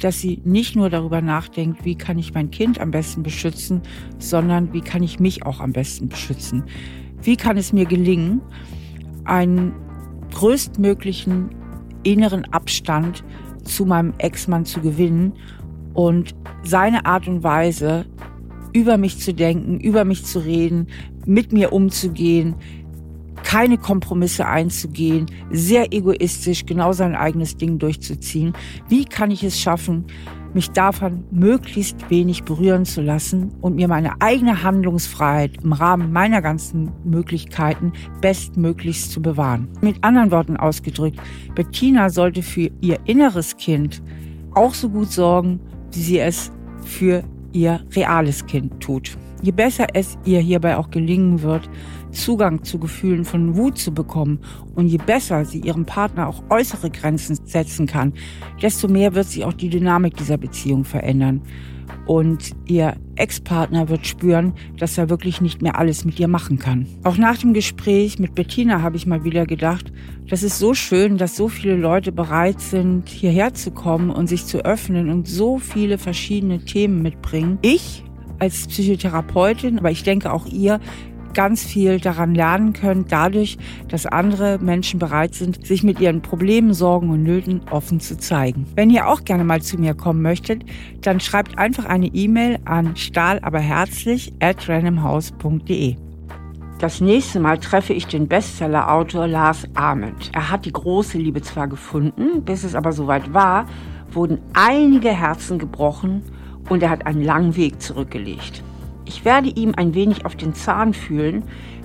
dass sie nicht nur darüber nachdenkt, wie kann ich mein Kind am besten beschützen, sondern wie kann ich mich auch am besten beschützen. Wie kann es mir gelingen, einen größtmöglichen inneren Abstand zu meinem Ex-Mann zu gewinnen und seine Art und Weise, über mich zu denken, über mich zu reden, mit mir umzugehen, keine Kompromisse einzugehen, sehr egoistisch genau sein eigenes Ding durchzuziehen. Wie kann ich es schaffen, mich davon möglichst wenig berühren zu lassen und mir meine eigene Handlungsfreiheit im Rahmen meiner ganzen Möglichkeiten bestmöglichst zu bewahren. Mit anderen Worten ausgedrückt, Bettina sollte für ihr inneres Kind auch so gut sorgen, wie sie es für ihr reales Kind tut. Je besser es ihr hierbei auch gelingen wird, Zugang zu Gefühlen von Wut zu bekommen und je besser sie ihrem Partner auch äußere Grenzen setzen kann, desto mehr wird sich auch die Dynamik dieser Beziehung verändern. Und ihr Ex-Partner wird spüren, dass er wirklich nicht mehr alles mit ihr machen kann. Auch nach dem Gespräch mit Bettina habe ich mal wieder gedacht, das ist so schön, dass so viele Leute bereit sind, hierher zu kommen und sich zu öffnen und so viele verschiedene Themen mitbringen. Ich als Psychotherapeutin, aber ich denke auch ihr, ganz viel daran lernen können, dadurch, dass andere Menschen bereit sind, sich mit ihren Problemen, Sorgen und Nöten offen zu zeigen. Wenn ihr auch gerne mal zu mir kommen möchtet, dann schreibt einfach eine E-Mail an stahlaberherzlich at randomhouse.de. Das nächste Mal treffe ich den Bestseller-Autor Lars Ahmed. Er hat die große Liebe zwar gefunden, bis es aber soweit war, wurden einige Herzen gebrochen und er hat einen langen Weg zurückgelegt. Ich werde ihm ein wenig auf den Zahn fühlen,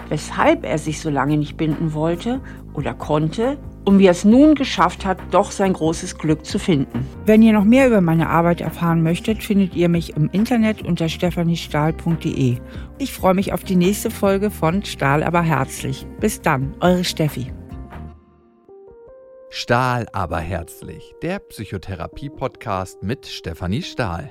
weshalb er sich so lange nicht binden wollte oder konnte und wie er es nun geschafft hat, doch sein großes Glück zu finden. Wenn ihr noch mehr über meine Arbeit erfahren möchtet, findet ihr mich im Internet unter stephaniestahl.de. Ich freue mich auf die nächste Folge von Stahl aber herzlich. Bis dann, eure Steffi. Stahl aber herzlich, der Psychotherapie-Podcast mit Stefanie Stahl.